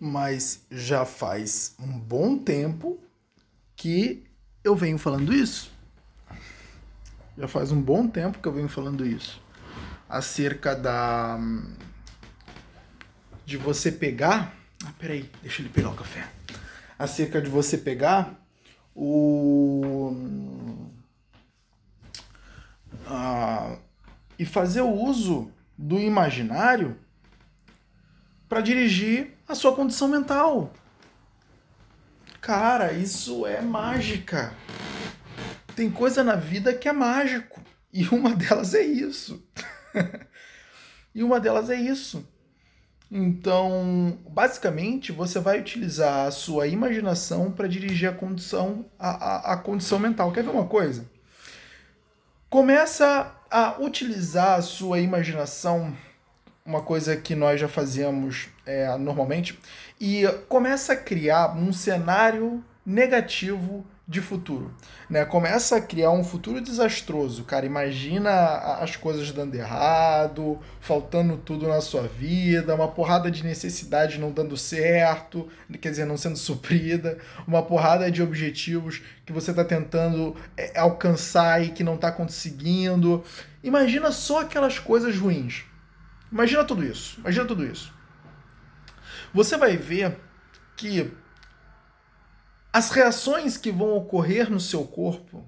mas já faz um bom tempo que eu venho falando isso. Já faz um bom tempo que eu venho falando isso. Acerca da. de você pegar. Ah, peraí, deixa ele pegar o café. Acerca de você pegar o. Ah, e fazer o uso do imaginário para dirigir a sua condição mental. Cara, isso é mágica. Tem coisa na vida que é mágico. E uma delas é isso. e uma delas é isso. Então, basicamente, você vai utilizar a sua imaginação para dirigir a condição, a, a, a, condição mental. Quer ver uma coisa? Começa a utilizar a sua imaginação uma coisa que nós já fazíamos é, normalmente, e começa a criar um cenário negativo de futuro. Né? Começa a criar um futuro desastroso. Cara, imagina as coisas dando errado, faltando tudo na sua vida, uma porrada de necessidade não dando certo, quer dizer, não sendo suprida, uma porrada de objetivos que você está tentando é, alcançar e que não está conseguindo. Imagina só aquelas coisas ruins. Imagina tudo isso. Imagina tudo isso. Você vai ver que as reações que vão ocorrer no seu corpo,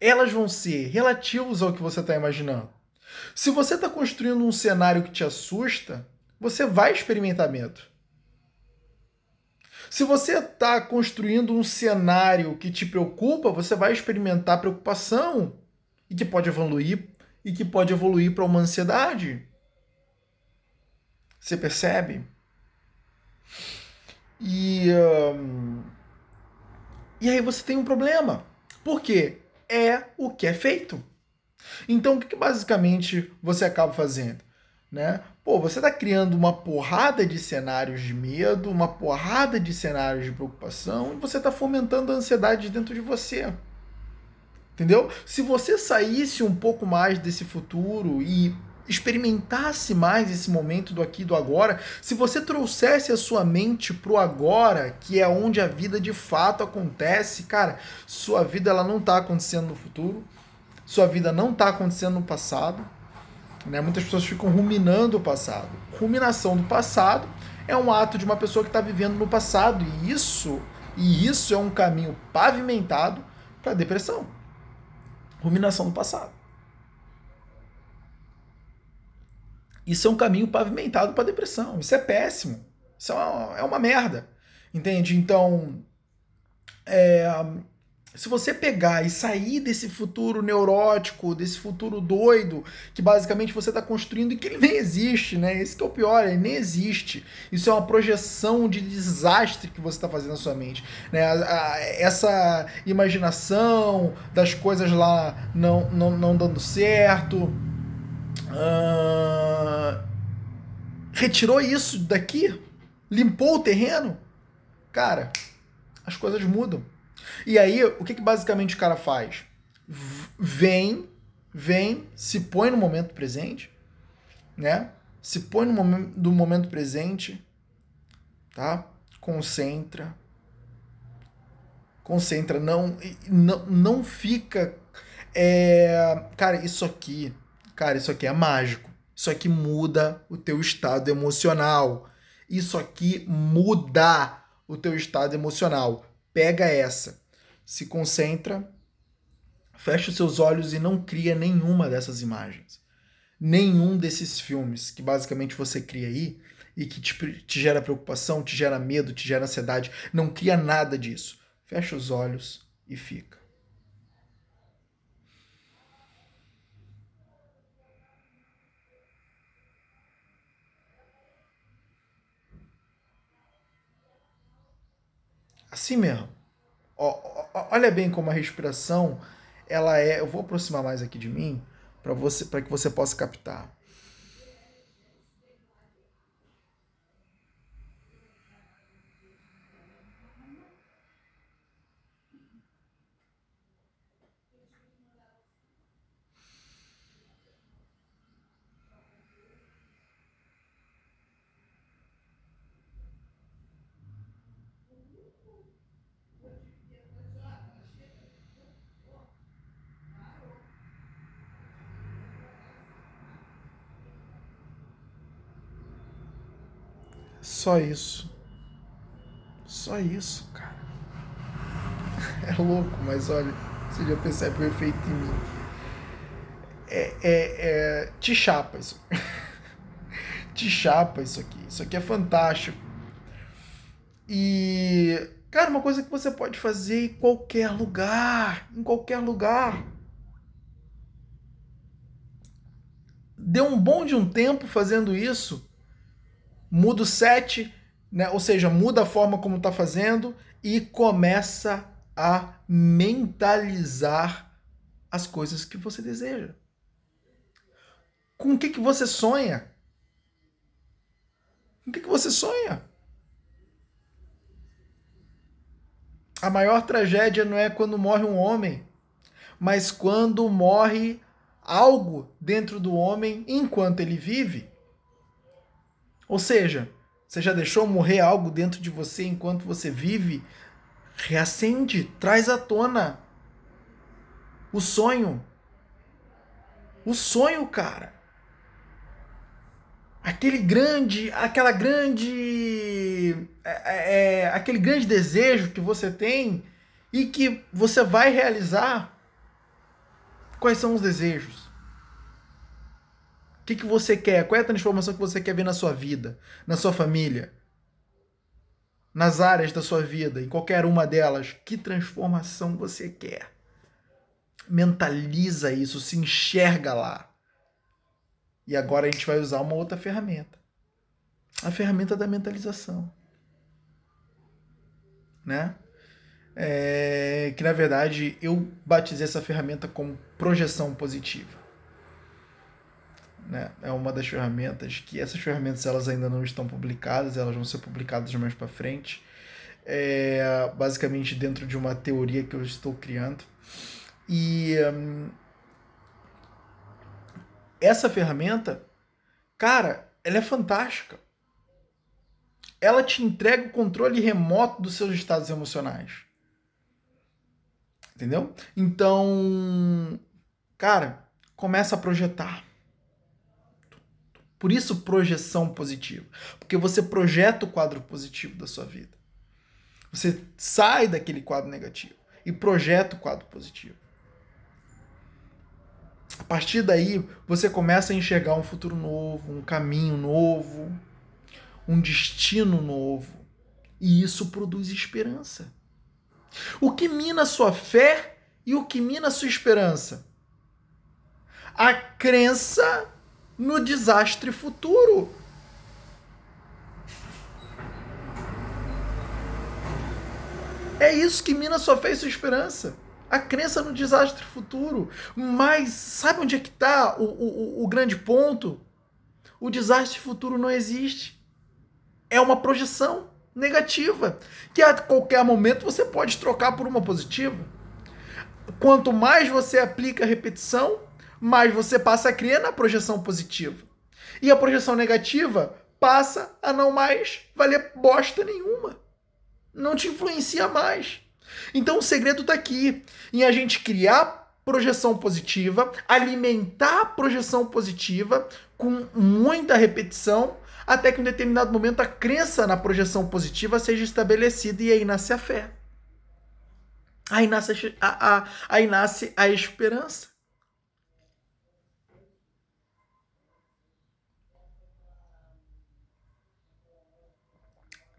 elas vão ser relativas ao que você está imaginando. Se você está construindo um cenário que te assusta, você vai experimentar medo. Se você está construindo um cenário que te preocupa, você vai experimentar preocupação e que pode evoluir e que pode evoluir para uma ansiedade. Você percebe? E, um, e aí você tem um problema. Por quê? É o que é feito. Então, o que, que basicamente você acaba fazendo? Né? Pô, você está criando uma porrada de cenários de medo, uma porrada de cenários de preocupação, e você está fomentando a ansiedade dentro de você. Entendeu? Se você saísse um pouco mais desse futuro e experimentasse mais esse momento do aqui e do agora, se você trouxesse a sua mente pro agora, que é onde a vida de fato acontece, cara, sua vida ela não está acontecendo no futuro, sua vida não está acontecendo no passado, né? Muitas pessoas ficam ruminando o passado. Ruminação do passado é um ato de uma pessoa que está vivendo no passado e isso e isso é um caminho pavimentado para depressão. Ruminação do passado. Isso é um caminho pavimentado para depressão. Isso é péssimo. Isso é uma, é uma merda. Entende? Então, é, se você pegar e sair desse futuro neurótico, desse futuro doido, que basicamente você está construindo e que ele nem existe, né? Esse que é o pior, ele nem existe. Isso é uma projeção de desastre que você está fazendo na sua mente. Né? A, a, essa imaginação das coisas lá não, não, não dando certo retirou isso daqui, limpou o terreno, cara, as coisas mudam. E aí, o que, que basicamente o cara faz? Vem, vem, se põe no momento presente, né? Se põe no momento, do momento presente, tá? Concentra. Concentra, não, não, não fica. É, cara, isso aqui Cara, isso aqui é mágico. Isso aqui muda o teu estado emocional. Isso aqui muda o teu estado emocional. Pega essa. Se concentra, fecha os seus olhos e não cria nenhuma dessas imagens. Nenhum desses filmes que basicamente você cria aí e que te, te gera preocupação, te gera medo, te gera ansiedade. Não cria nada disso. Fecha os olhos e fica. Assim mesmo. olha bem como a respiração, ela é. Eu vou aproximar mais aqui de mim para você, para que você possa captar. Só isso. Só isso, cara. É louco, mas olha, você já percebe o efeito em mim. É, é, é, te chapa isso. te chapa isso aqui. Isso aqui é fantástico. E, cara, uma coisa que você pode fazer em qualquer lugar. Em qualquer lugar. Deu um bom de um tempo fazendo isso. Muda o set, né? ou seja, muda a forma como está fazendo e começa a mentalizar as coisas que você deseja. Com o que, que você sonha? Com o que, que você sonha? A maior tragédia não é quando morre um homem, mas quando morre algo dentro do homem enquanto ele vive. Ou seja, você já deixou morrer algo dentro de você enquanto você vive? Reacende, traz à tona o sonho. O sonho, cara. Aquele grande, aquela grande, é, é, aquele grande desejo que você tem e que você vai realizar. Quais são os desejos? O que, que você quer? Qual é a transformação que você quer ver na sua vida, na sua família? nas áreas da sua vida, em qualquer uma delas, que transformação você quer. Mentaliza isso, se enxerga lá. E agora a gente vai usar uma outra ferramenta. A ferramenta da mentalização. Né? É, que na verdade eu batizei essa ferramenta como projeção positiva. Né? É uma das ferramentas que essas ferramentas elas ainda não estão publicadas, elas vão ser publicadas mais para frente. É, basicamente dentro de uma teoria que eu estou criando. E hum, essa ferramenta, cara, ela é fantástica. Ela te entrega o controle remoto dos seus estados emocionais. Entendeu? Então, cara, começa a projetar por isso, projeção positiva. Porque você projeta o quadro positivo da sua vida. Você sai daquele quadro negativo e projeta o quadro positivo. A partir daí, você começa a enxergar um futuro novo, um caminho novo, um destino novo. E isso produz esperança. O que mina a sua fé e o que mina a sua esperança? A crença no desastre futuro. É isso que mina sua fé e sua esperança. A crença no desastre futuro. Mas sabe onde é que está o, o, o grande ponto? O desastre futuro não existe. É uma projeção negativa que a qualquer momento você pode trocar por uma positiva. Quanto mais você aplica repetição, mas você passa a crer na projeção positiva. E a projeção negativa passa a não mais valer bosta nenhuma. Não te influencia mais. Então o segredo está aqui em a gente criar projeção positiva, alimentar a projeção positiva com muita repetição, até que em um determinado momento a crença na projeção positiva seja estabelecida e aí nasce a fé. Aí nasce a, a, aí nasce a esperança.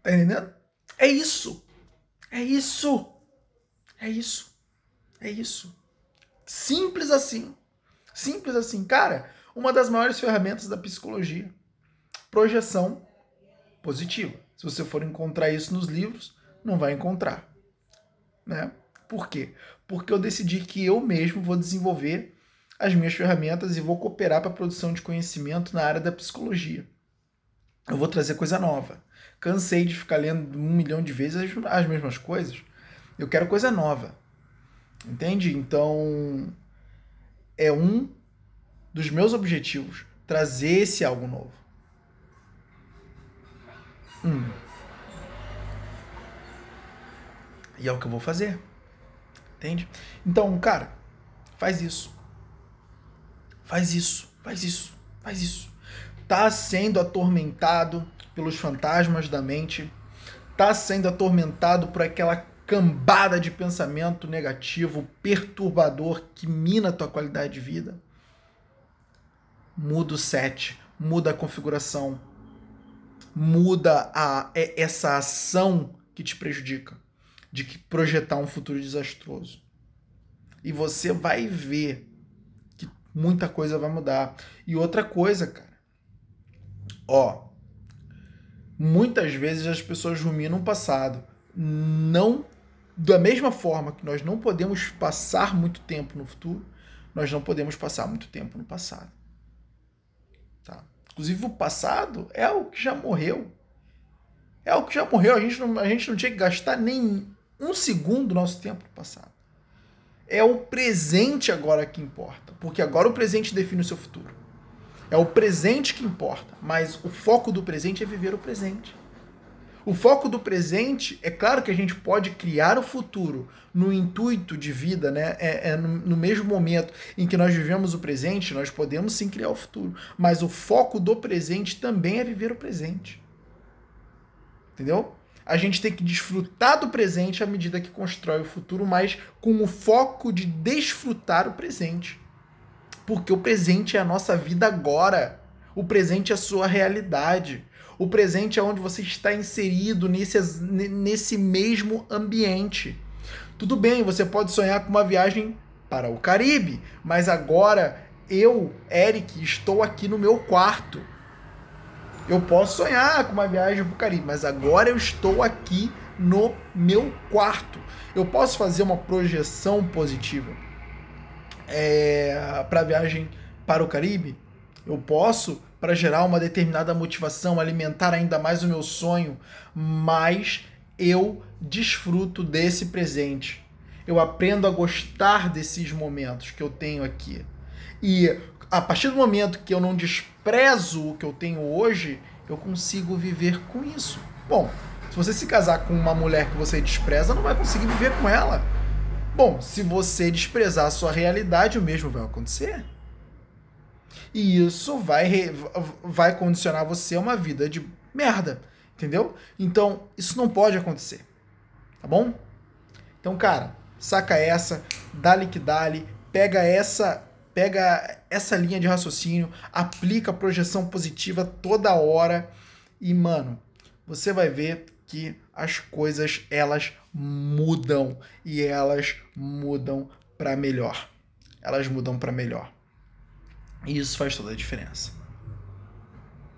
Tá entendendo? É isso. É isso. É isso. É isso. Simples assim. Simples assim. Cara, uma das maiores ferramentas da psicologia. Projeção positiva. Se você for encontrar isso nos livros, não vai encontrar. Né? Por quê? Porque eu decidi que eu mesmo vou desenvolver as minhas ferramentas e vou cooperar para a produção de conhecimento na área da psicologia. Eu vou trazer coisa nova. Cansei de ficar lendo um milhão de vezes as mesmas coisas. Eu quero coisa nova. Entende? Então, é um dos meus objetivos trazer esse algo novo. Hum. E é o que eu vou fazer. Entende? Então, cara, faz isso. Faz isso, faz isso, faz isso. Tá sendo atormentado pelos fantasmas da mente, tá sendo atormentado por aquela cambada de pensamento negativo, perturbador que mina a tua qualidade de vida, muda o set, muda a configuração, muda a, é, essa ação que te prejudica, de projetar um futuro desastroso. E você vai ver que muita coisa vai mudar. E outra coisa, cara, ó, muitas vezes as pessoas ruminam o passado. Não da mesma forma que nós não podemos passar muito tempo no futuro, nós não podemos passar muito tempo no passado. Tá? Inclusive, o passado é o que já morreu. É o que já morreu. A gente não, a gente não tinha que gastar nem um segundo do nosso tempo no passado. É o presente agora que importa. Porque agora o presente define o seu futuro. É o presente que importa. Mas o foco do presente é viver o presente. O foco do presente, é claro que a gente pode criar o futuro no intuito de vida, né? É, é no, no, mesmo momento em que nós vivemos o presente, nós podemos sim criar o futuro. Mas o foco do presente também é viver o presente. Entendeu? A gente tem que desfrutar do presente à medida que constrói o futuro, mas com o foco de desfrutar o presente. Porque o presente é a nossa vida agora. O presente é a sua realidade. O presente é onde você está inserido nesse, nesse mesmo ambiente. Tudo bem, você pode sonhar com uma viagem para o Caribe, mas agora eu, Eric, estou aqui no meu quarto. Eu posso sonhar com uma viagem para o Caribe, mas agora eu estou aqui no meu quarto. Eu posso fazer uma projeção positiva é, para a viagem para o Caribe? Eu posso para gerar uma determinada motivação, alimentar ainda mais o meu sonho, mas eu desfruto desse presente. Eu aprendo a gostar desses momentos que eu tenho aqui. E a partir do momento que eu não desprezo o que eu tenho hoje, eu consigo viver com isso. Bom, se você se casar com uma mulher que você despreza, não vai conseguir viver com ela. Bom, se você desprezar a sua realidade, o mesmo vai acontecer. E isso vai, vai condicionar você a uma vida de merda. Entendeu? Então, isso não pode acontecer. Tá bom? Então, cara, saca essa, dá-lhe que dá-lhe, pega essa, pega essa linha de raciocínio, aplica a projeção positiva toda hora e, mano, você vai ver que as coisas elas mudam e elas mudam para melhor. Elas mudam para melhor. E isso faz toda a diferença.